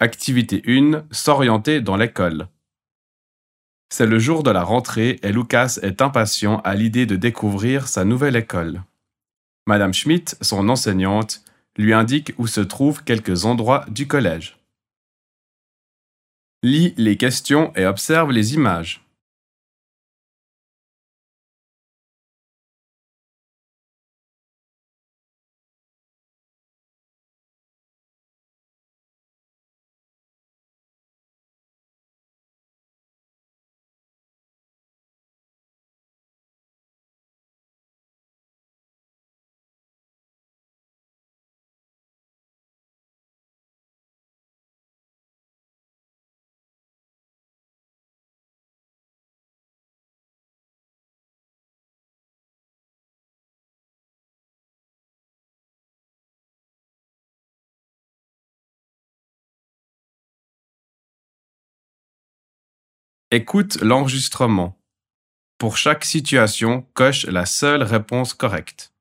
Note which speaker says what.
Speaker 1: Activité 1. S'orienter dans l'école. C'est le jour de la rentrée et Lucas est impatient à l'idée de découvrir sa nouvelle école. Madame Schmidt, son enseignante, lui indique où se trouvent quelques endroits du collège. Lis les questions et observe les images. Écoute l'enregistrement. Pour chaque situation, coche la seule réponse correcte.